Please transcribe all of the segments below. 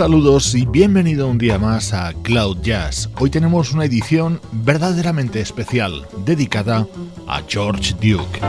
Saludos y bienvenido un día más a Cloud Jazz. Hoy tenemos una edición verdaderamente especial dedicada a George Duke.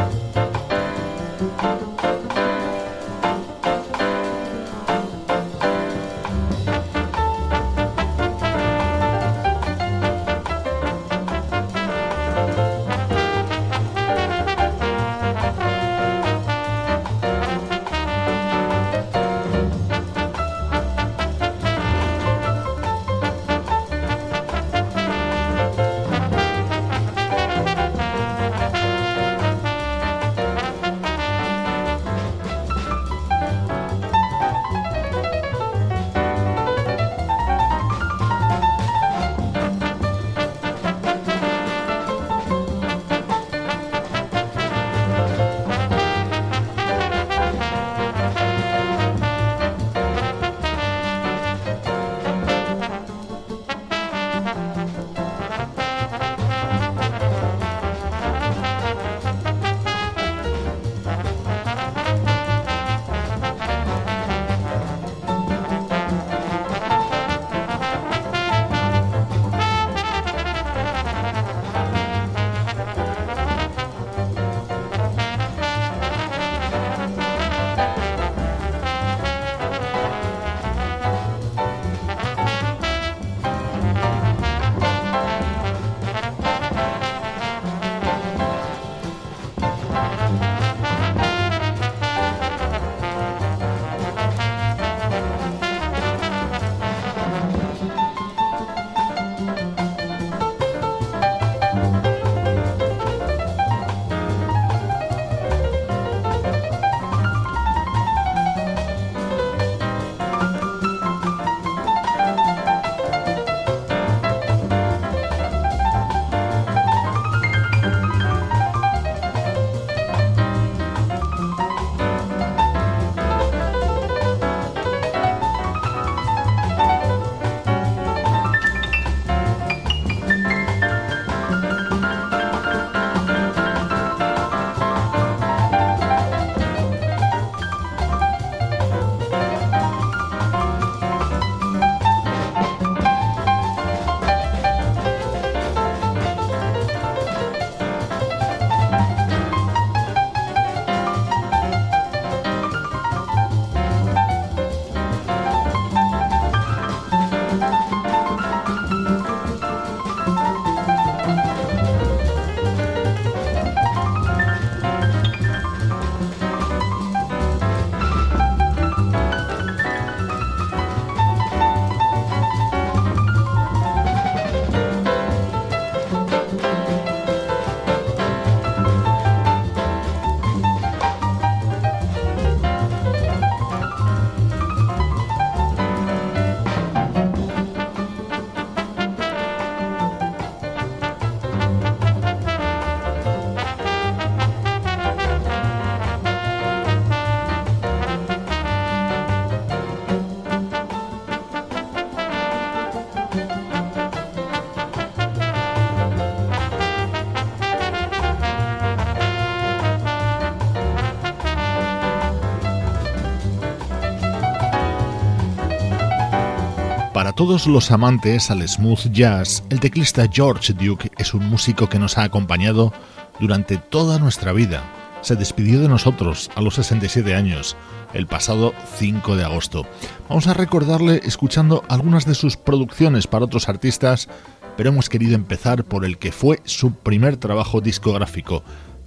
Todos los amantes al smooth jazz, el teclista George Duke es un músico que nos ha acompañado durante toda nuestra vida. Se despidió de nosotros a los 67 años, el pasado 5 de agosto. Vamos a recordarle escuchando algunas de sus producciones para otros artistas pero hemos querido empezar por el que fue su primer trabajo discográfico,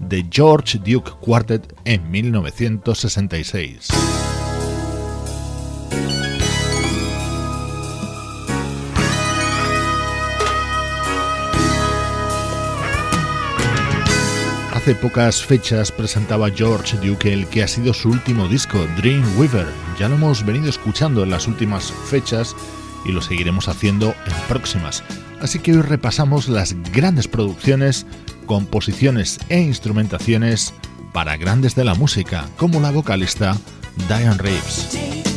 The George Duke Quartet en 1966. Hace pocas fechas presentaba George Duke el que ha sido su último disco, Dreamweaver. Ya lo hemos venido escuchando en las últimas fechas y lo seguiremos haciendo en próximas. Así que hoy repasamos las grandes producciones, composiciones e instrumentaciones para grandes de la música, como la vocalista Diane Reeves.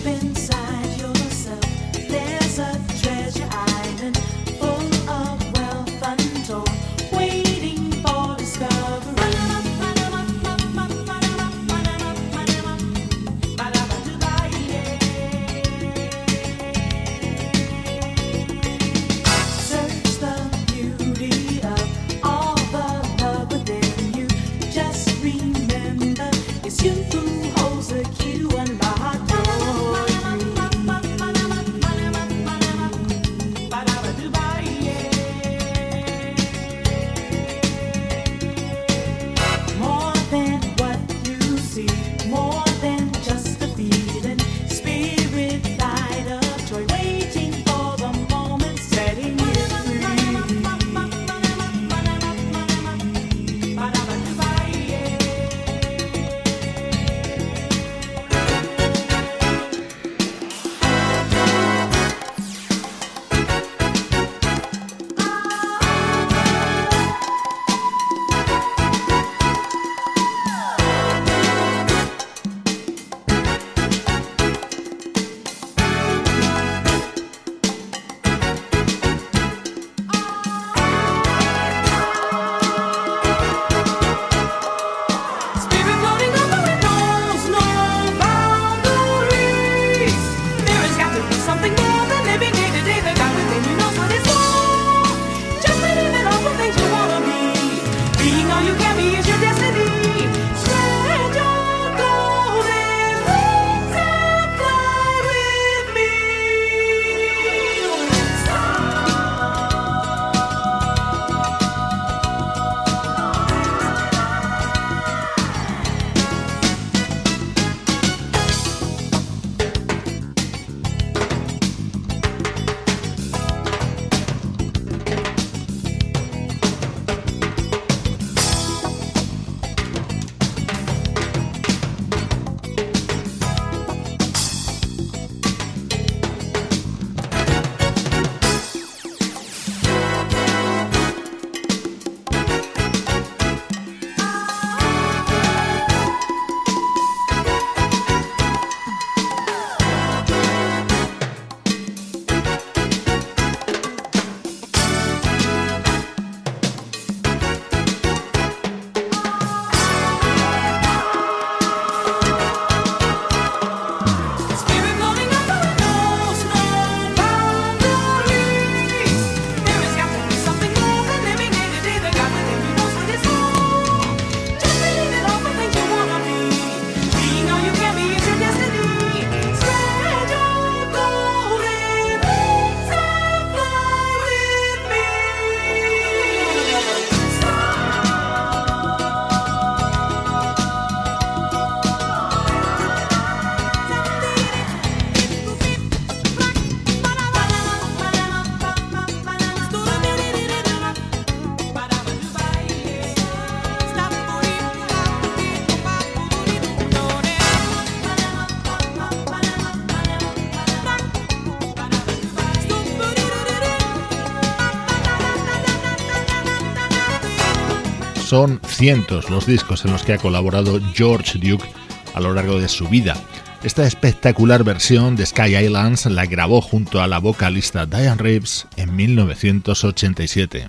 Los discos en los que ha colaborado George Duke a lo largo de su vida. Esta espectacular versión de Sky Islands la grabó junto a la vocalista Diane Reeves en 1987.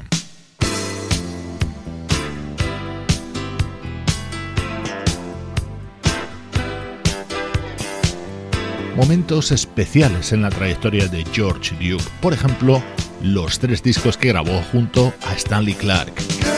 Momentos especiales en la trayectoria de George Duke, por ejemplo, los tres discos que grabó junto a Stanley Clark.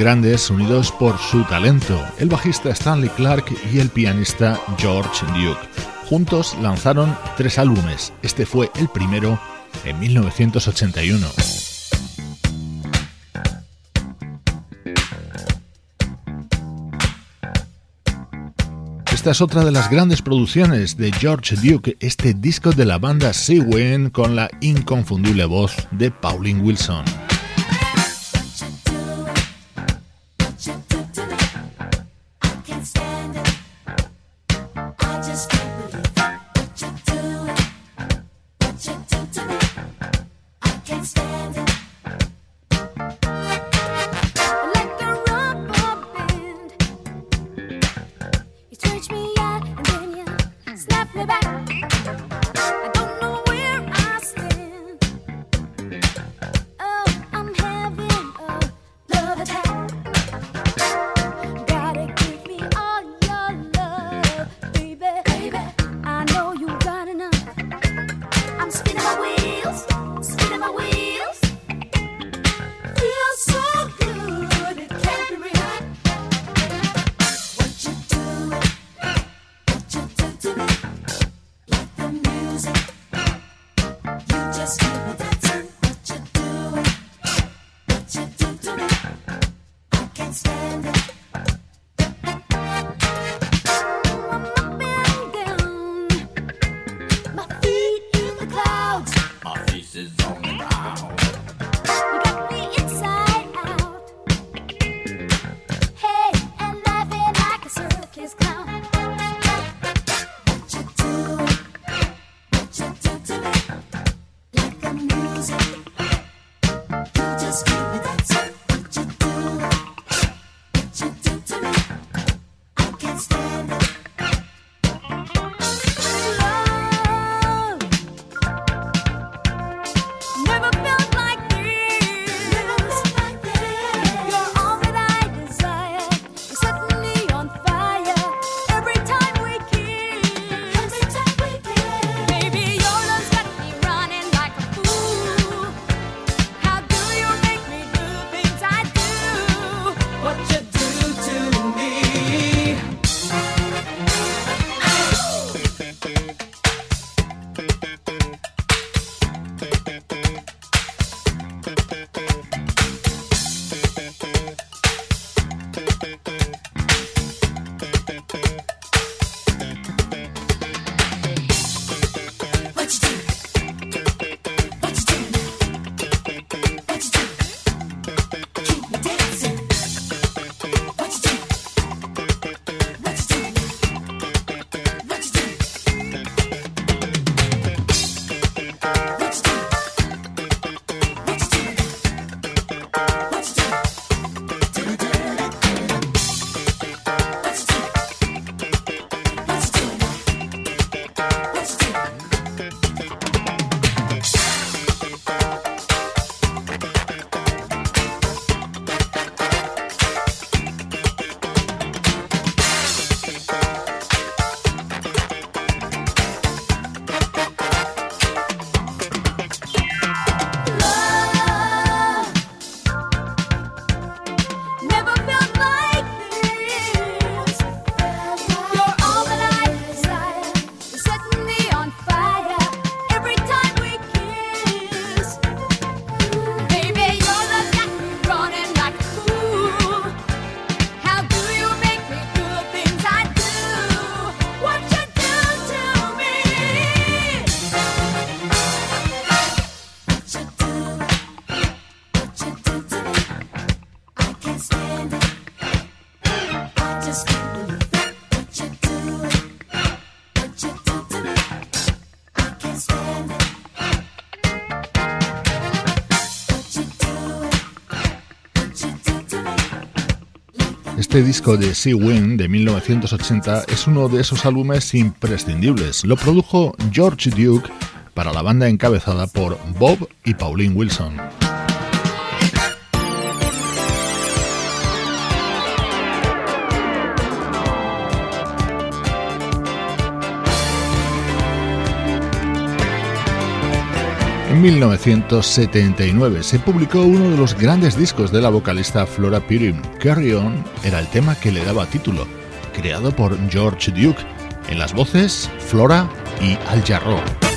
Grandes unidos por su talento, el bajista Stanley Clark y el pianista George Duke. Juntos lanzaron tres álbumes, este fue el primero en 1981. Esta es otra de las grandes producciones de George Duke, este disco de la banda Sea con la inconfundible voz de Pauline Wilson. just Este disco de Sea Wind de 1980 es uno de esos álbumes imprescindibles. Lo produjo George Duke para la banda encabezada por Bob y Pauline Wilson. En En 1979 se publicó uno de los grandes discos de la vocalista Flora Purim. Carry On era el tema que le daba título, creado por George Duke. En las voces, Flora y Al Jarreau.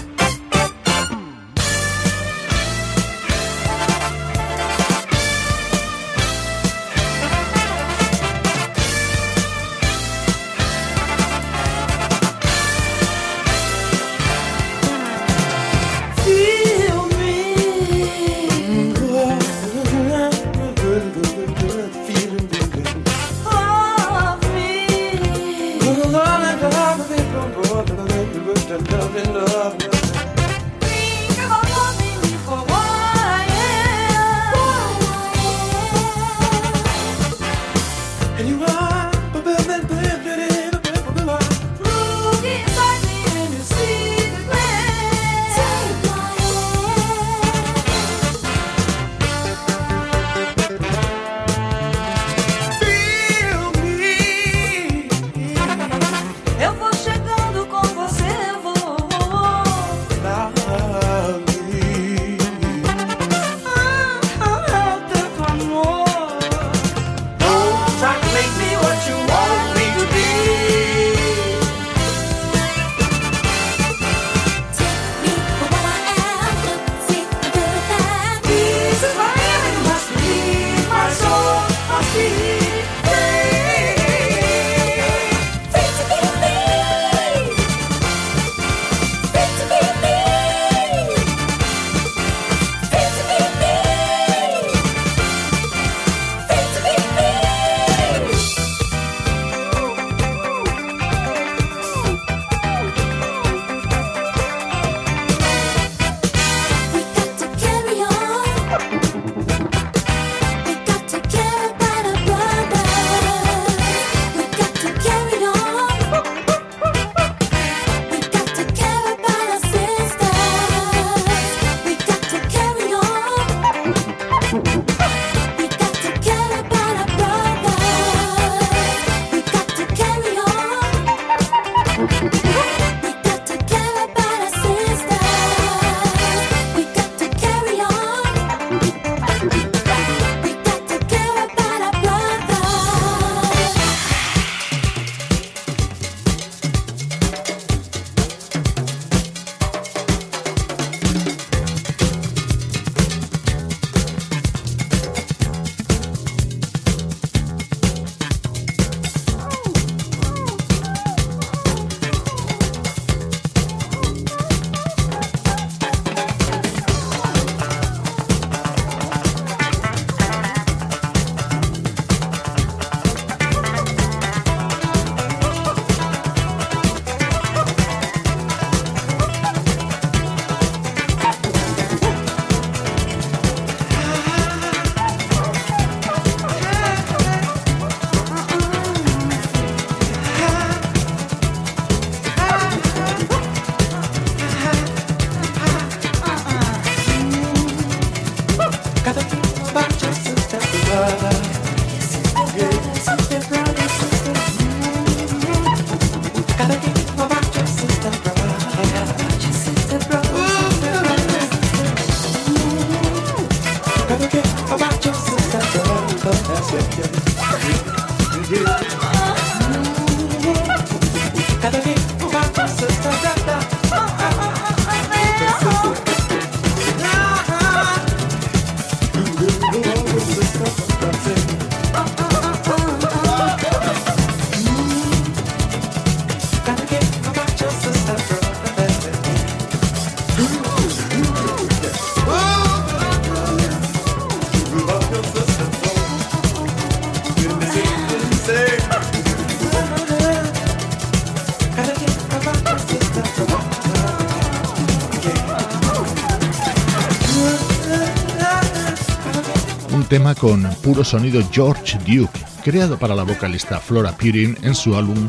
Tema con puro sonido George Duke, creado para la vocalista Flora Purin en su álbum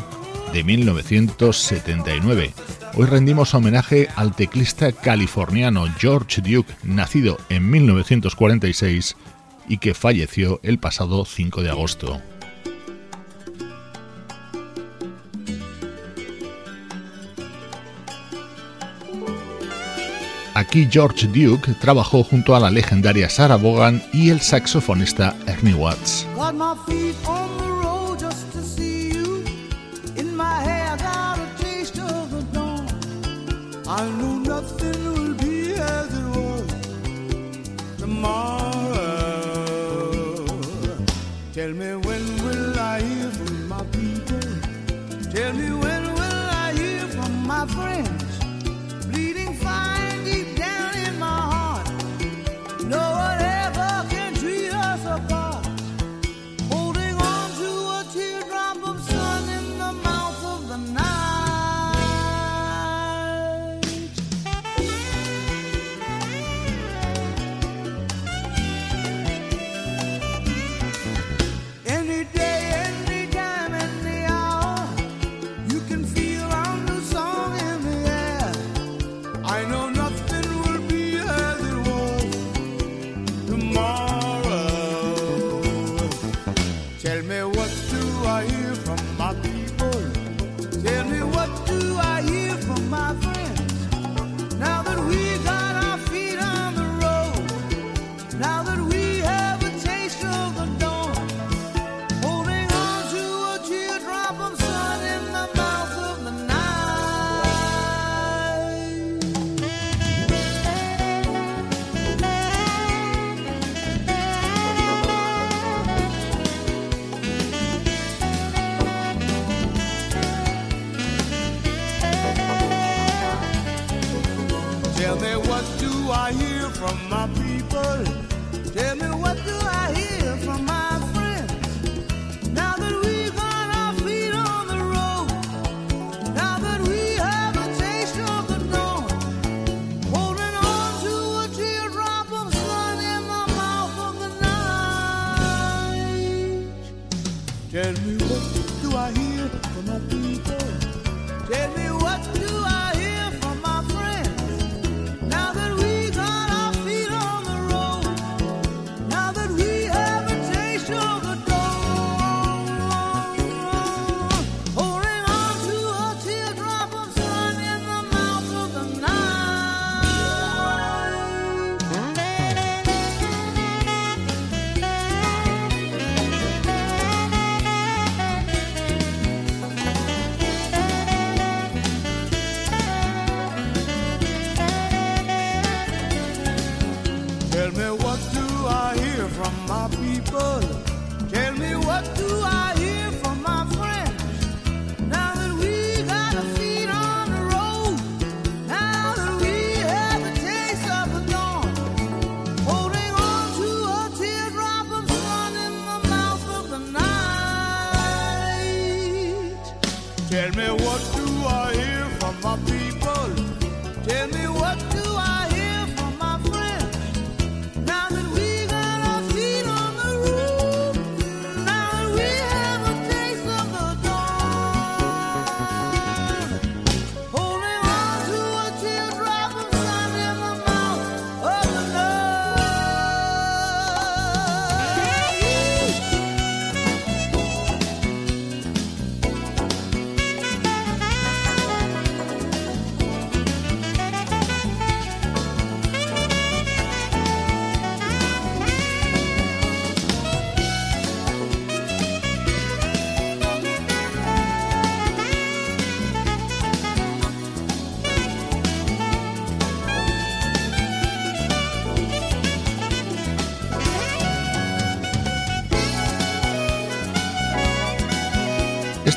de 1979. Hoy rendimos homenaje al teclista californiano George Duke, nacido en 1946 y que falleció el pasado 5 de agosto. Aquí George Duke trabajó junto a la legendaria Sarah Vaughan y el saxofonista Ernie Watts. Tell me when will I hear from my people? Tell me when will I hear from my friends?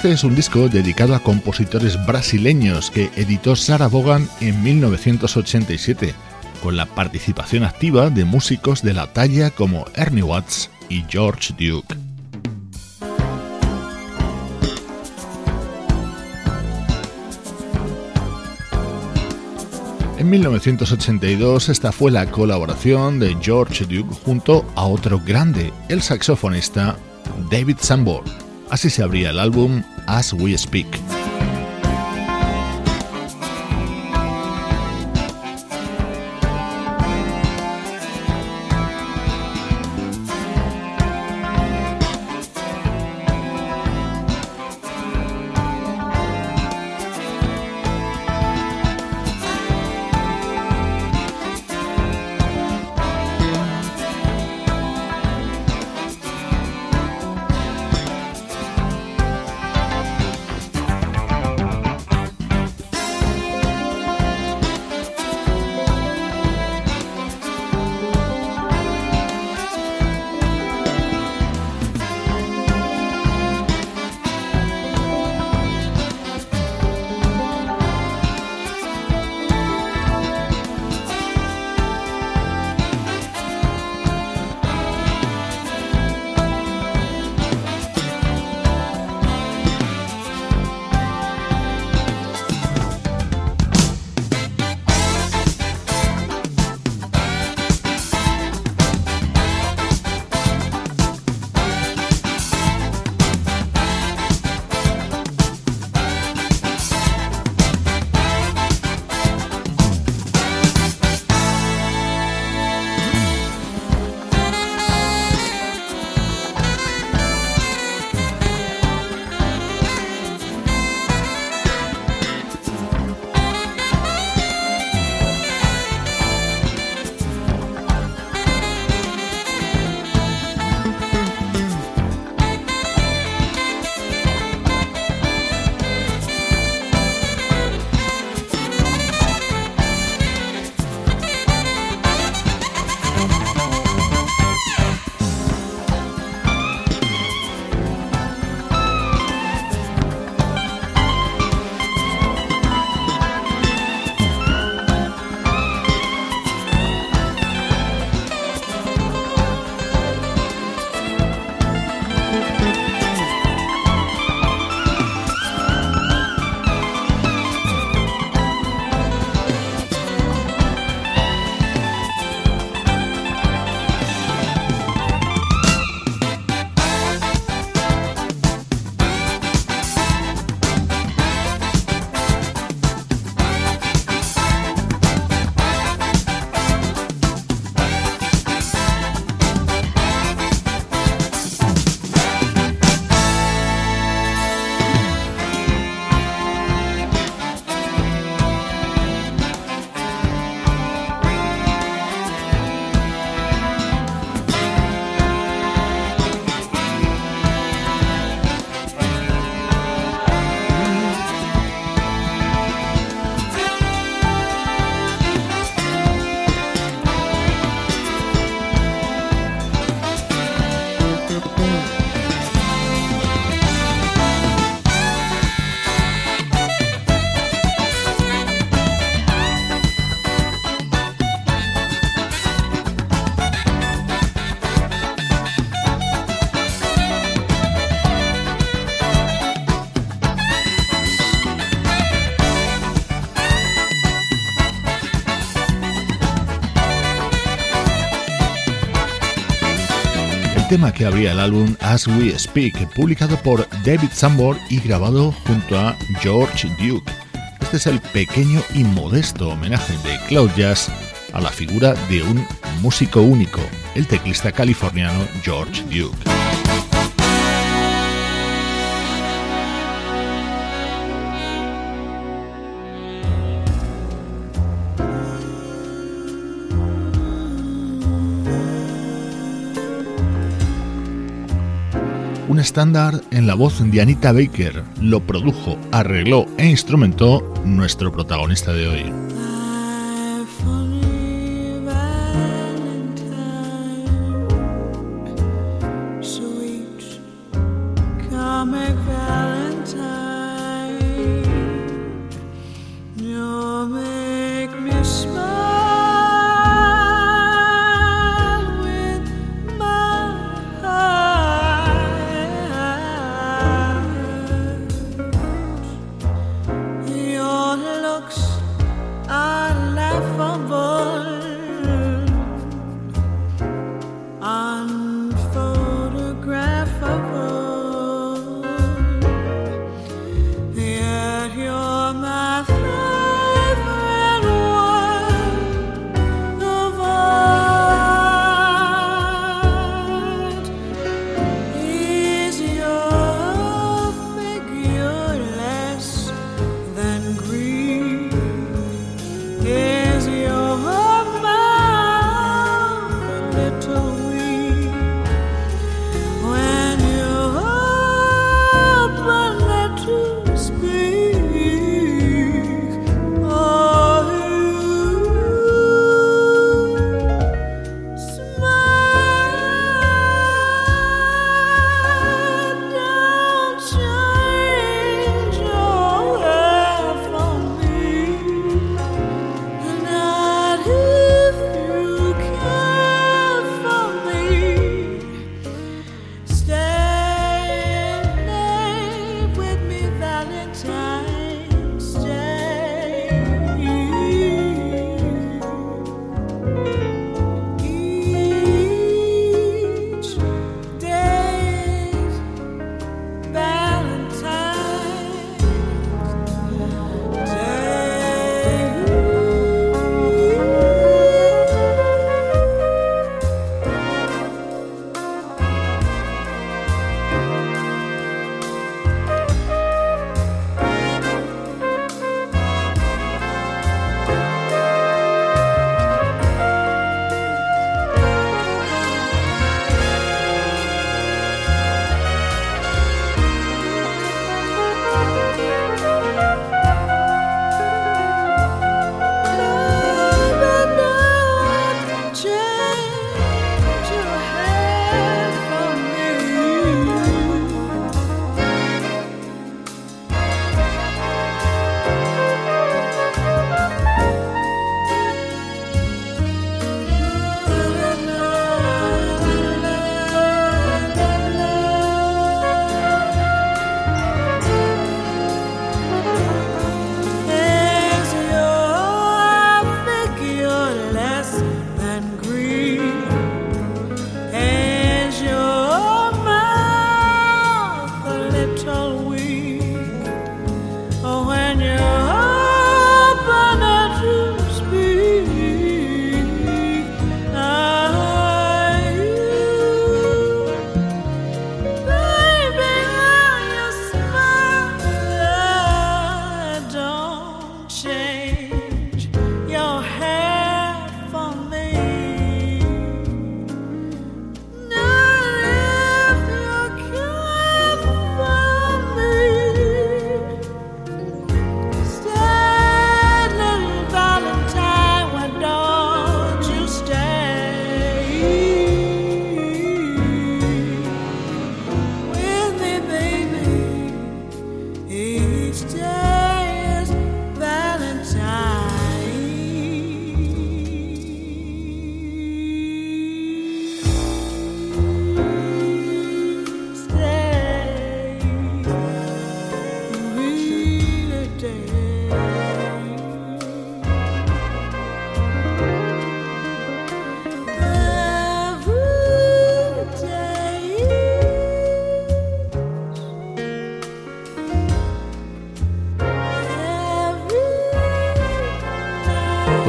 Este es un disco dedicado a compositores brasileños que editó Sarah Vaughan en 1987, con la participación activa de músicos de la talla como Ernie Watts y George Duke. En 1982 esta fue la colaboración de George Duke junto a otro grande, el saxofonista David Sanborn. Así se abría el álbum As We Speak. Tema que abría el álbum As We Speak, publicado por David Sambor y grabado junto a George Duke. Este es el pequeño y modesto homenaje de Cloud Jazz a la figura de un músico único, el teclista californiano George Duke. Un estándar en la voz de Anita Baker. Lo produjo, arregló e instrumentó nuestro protagonista de hoy.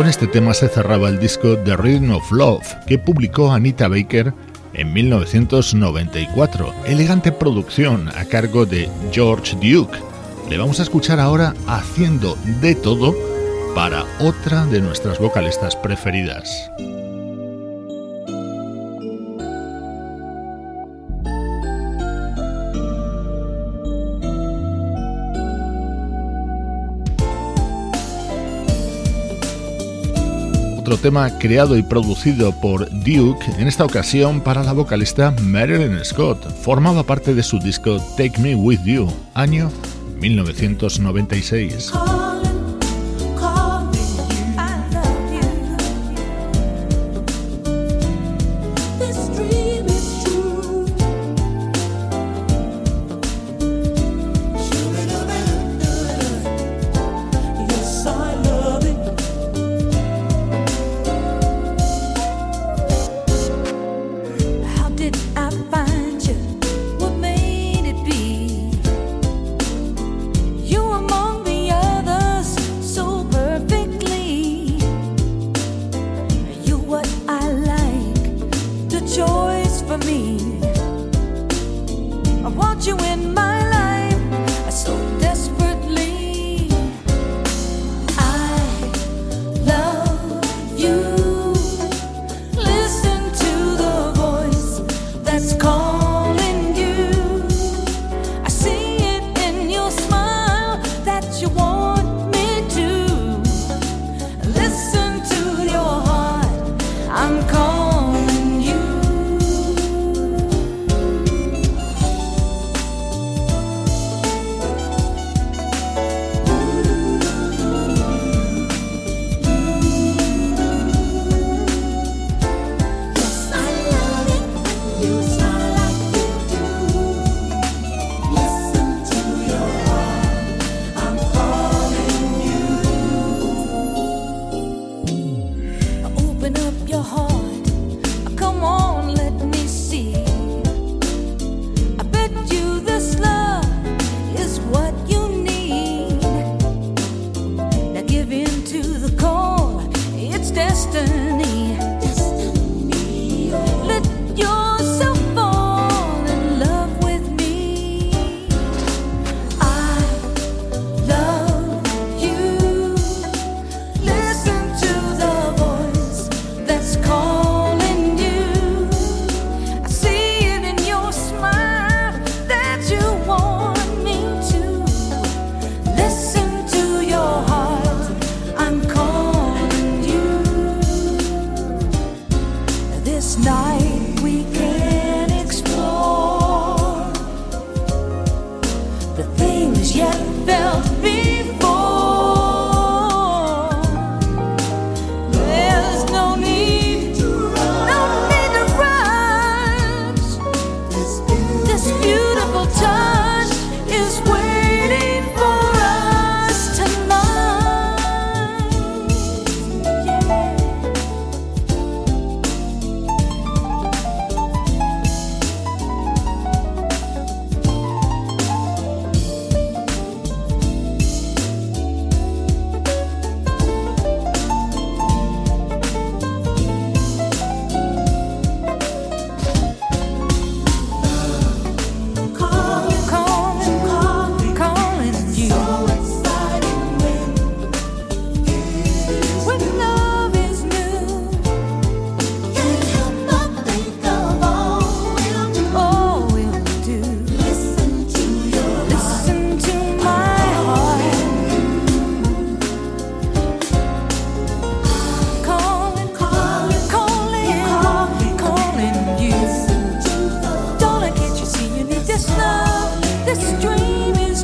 Este tema se cerraba el disco The Rhythm of Love que publicó Anita Baker en 1994. Elegante producción a cargo de George Duke. Le vamos a escuchar ahora haciendo de todo para otra de nuestras vocalistas preferidas. Otro tema creado y producido por Duke, en esta ocasión para la vocalista Marilyn Scott. Formaba parte de su disco Take Me With You, año 1996.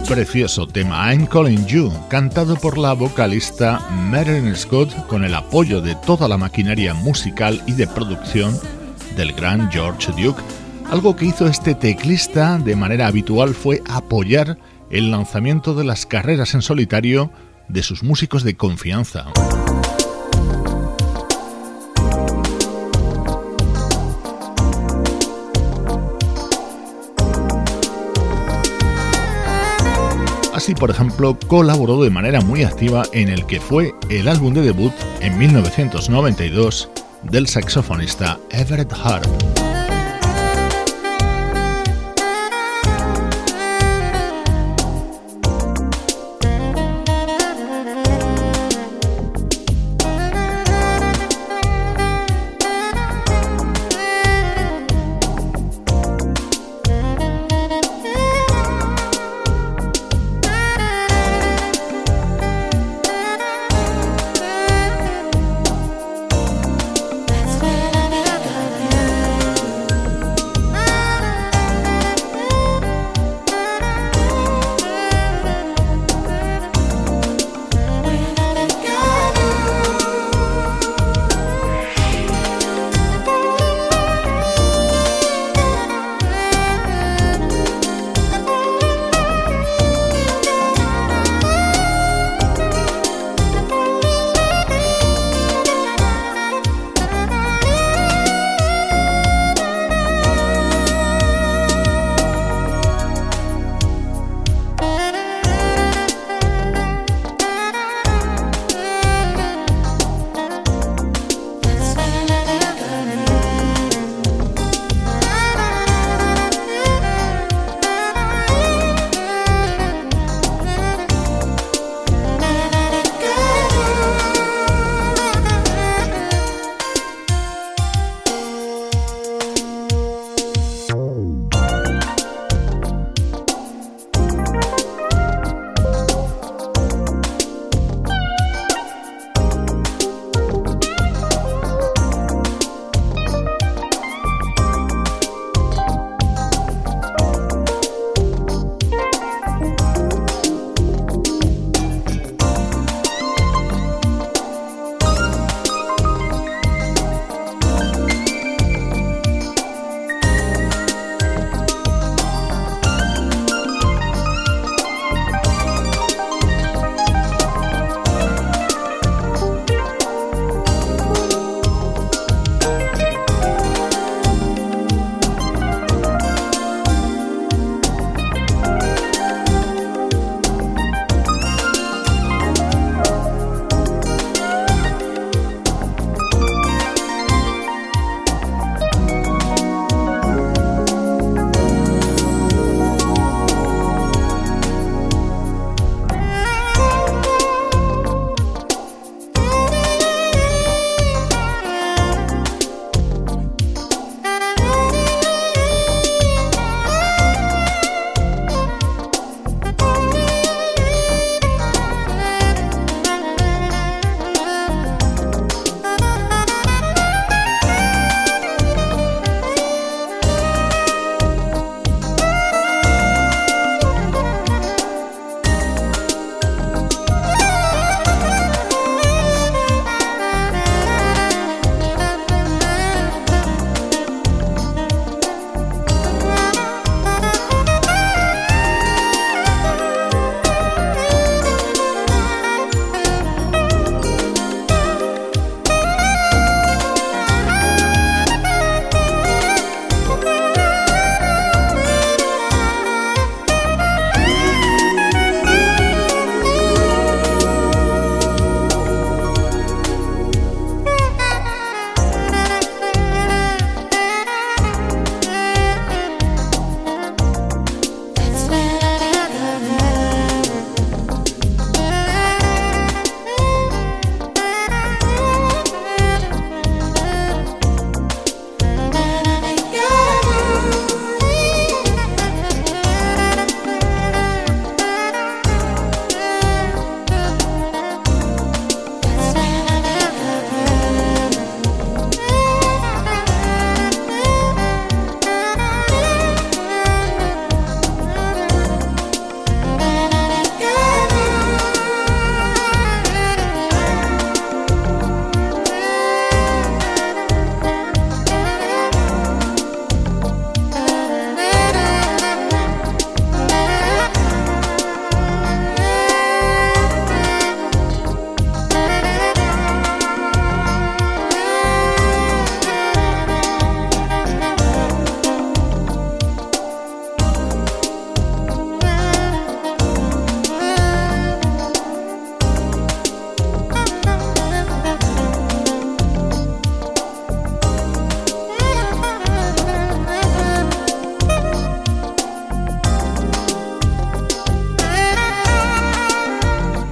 Precioso tema I'm Calling You, cantado por la vocalista Marilyn Scott con el apoyo de toda la maquinaria musical y de producción del gran George Duke. Algo que hizo este teclista de manera habitual fue apoyar el lanzamiento de las carreras en solitario de sus músicos de confianza. Así, por ejemplo, colaboró de manera muy activa en el que fue el álbum de debut en 1992 del saxofonista Everett Harp.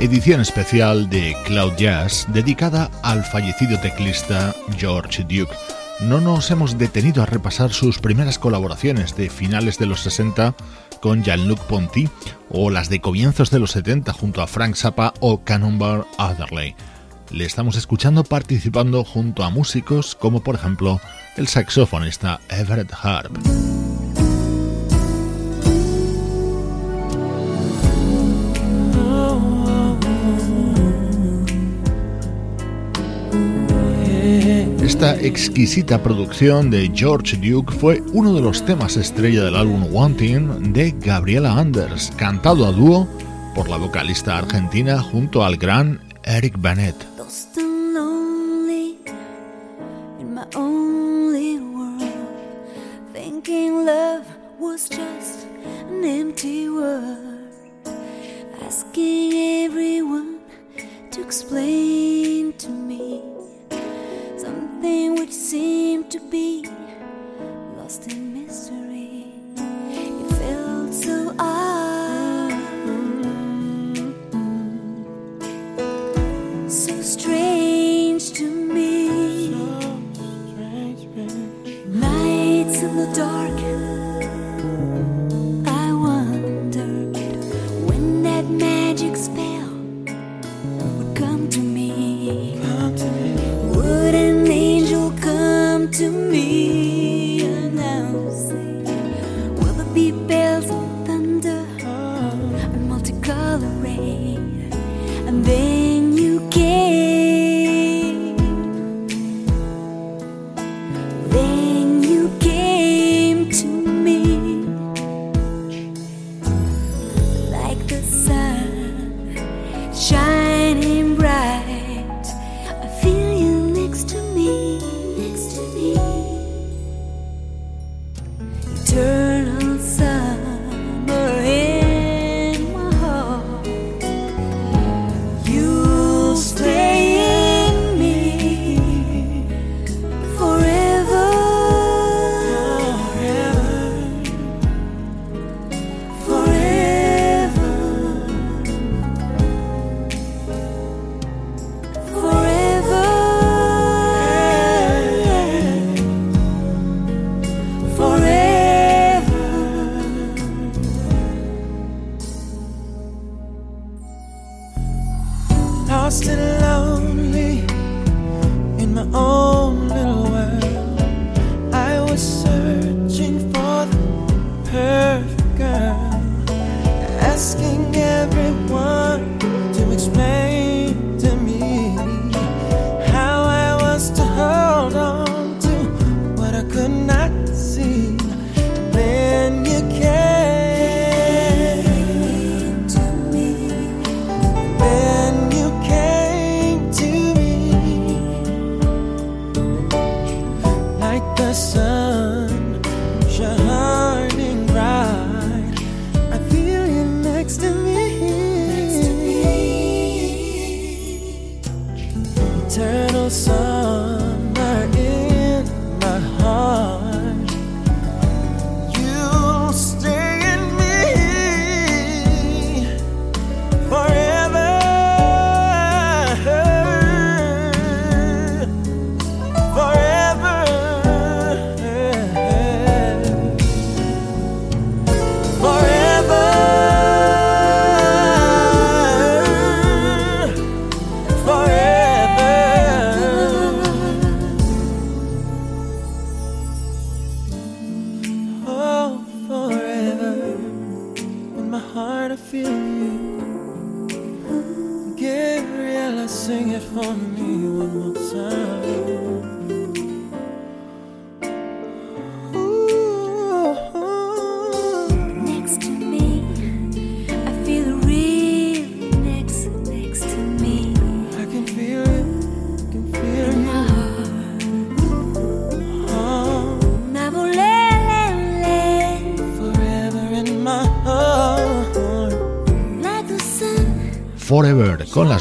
edición especial de Cloud Jazz dedicada al fallecido teclista George Duke. No nos hemos detenido a repasar sus primeras colaboraciones de finales de los 60 con Jean-Luc Ponty o las de comienzos de los 70 junto a Frank Zappa o Cannonball Adderley. Le estamos escuchando participando junto a músicos como por ejemplo el saxofonista Everett Harp. Esta exquisita producción de George Duke fue uno de los temas estrella del álbum Wanting de Gabriela Anders, cantado a dúo por la vocalista argentina junto al gran Eric Bennett.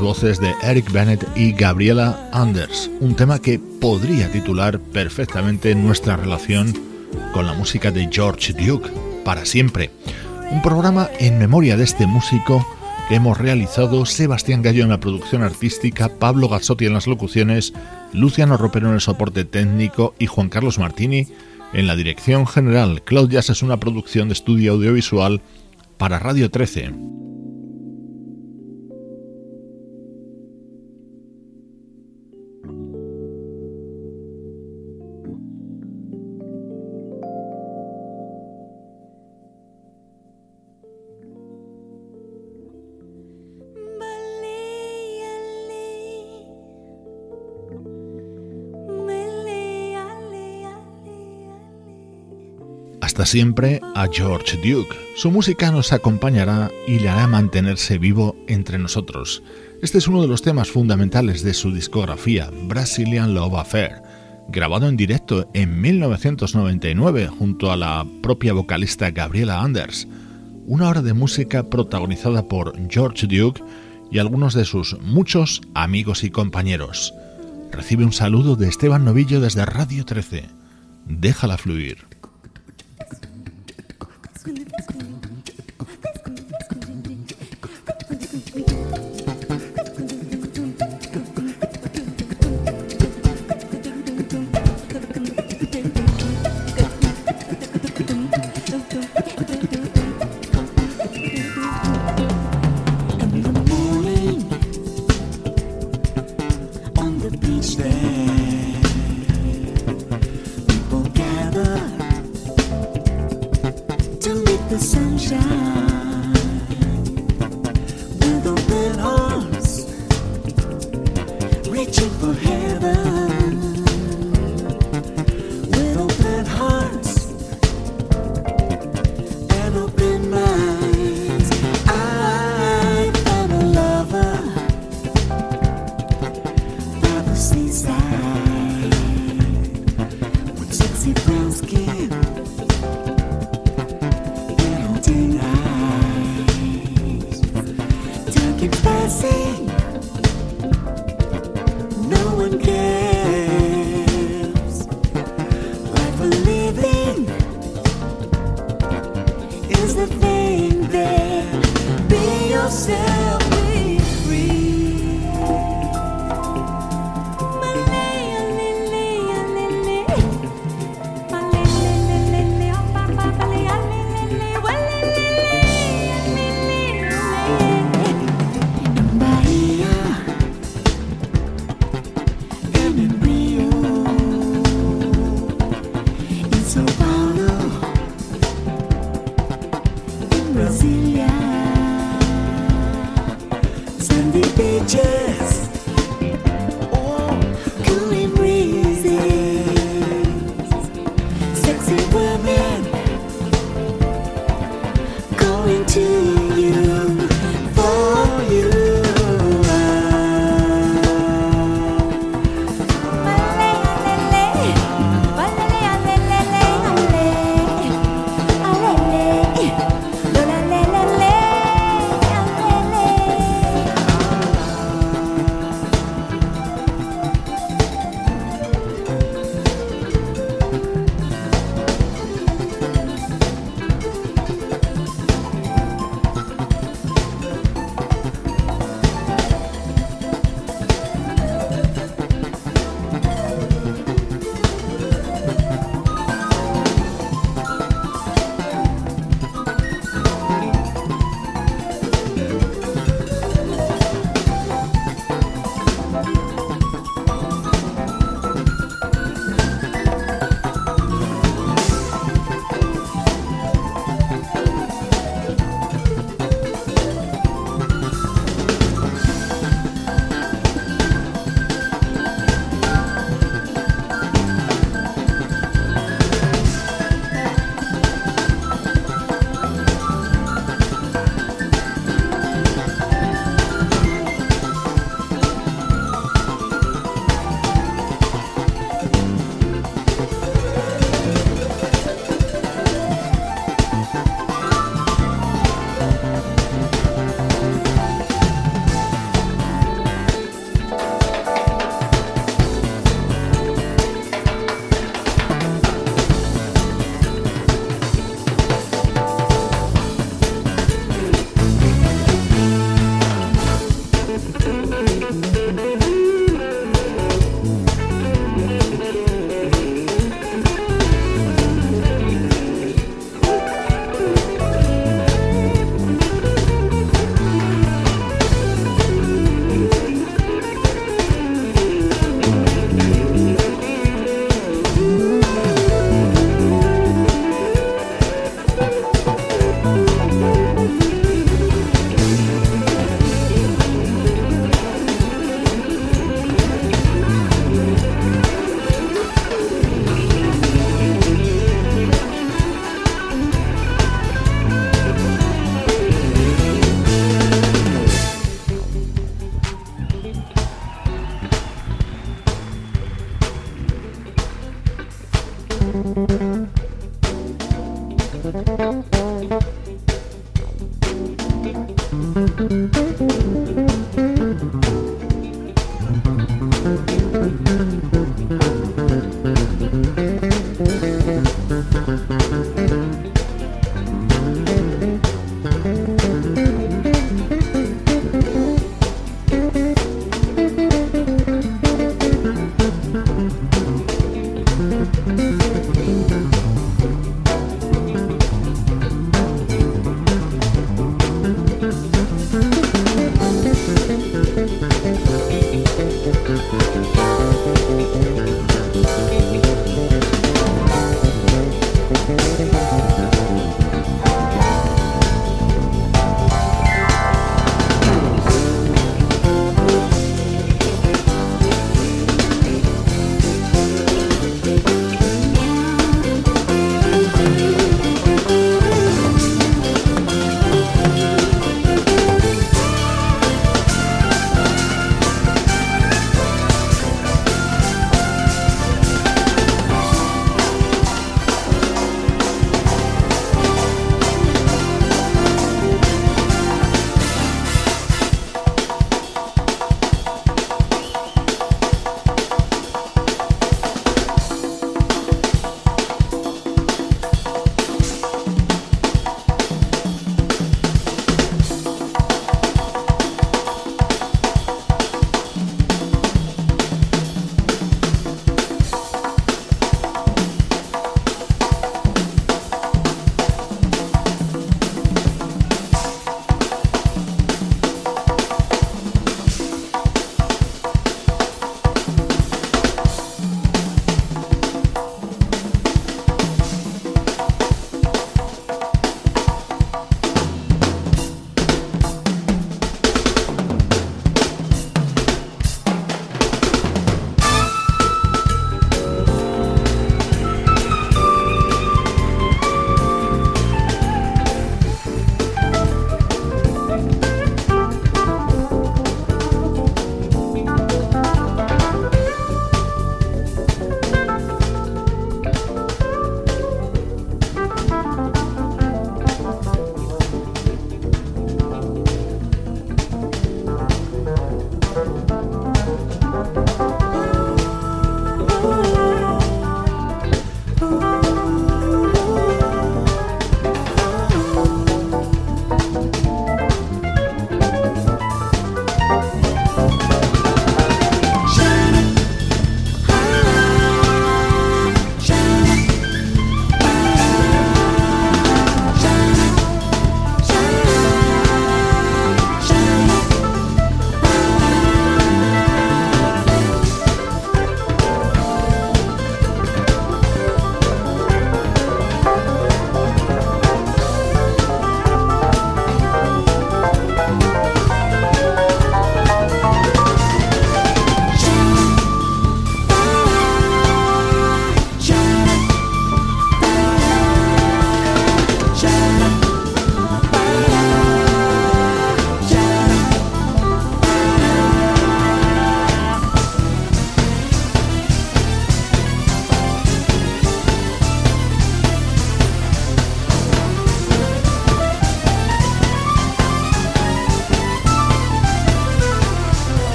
las voces de Eric Bennett y Gabriela Anders, un tema que podría titular perfectamente nuestra relación con la música de George Duke para siempre. Un programa en memoria de este músico que hemos realizado Sebastián Gallo en la producción artística, Pablo Gazzotti en las locuciones, Luciano Ropero en el soporte técnico y Juan Carlos Martini en la dirección general. Cloud Jazz es una producción de estudio audiovisual para Radio 13. Siempre a George Duke. Su música nos acompañará y le hará mantenerse vivo entre nosotros. Este es uno de los temas fundamentales de su discografía, Brazilian Love Affair, grabado en directo en 1999 junto a la propia vocalista Gabriela Anders. Una hora de música protagonizada por George Duke y algunos de sus muchos amigos y compañeros. Recibe un saludo de Esteban Novillo desde Radio 13. Déjala fluir.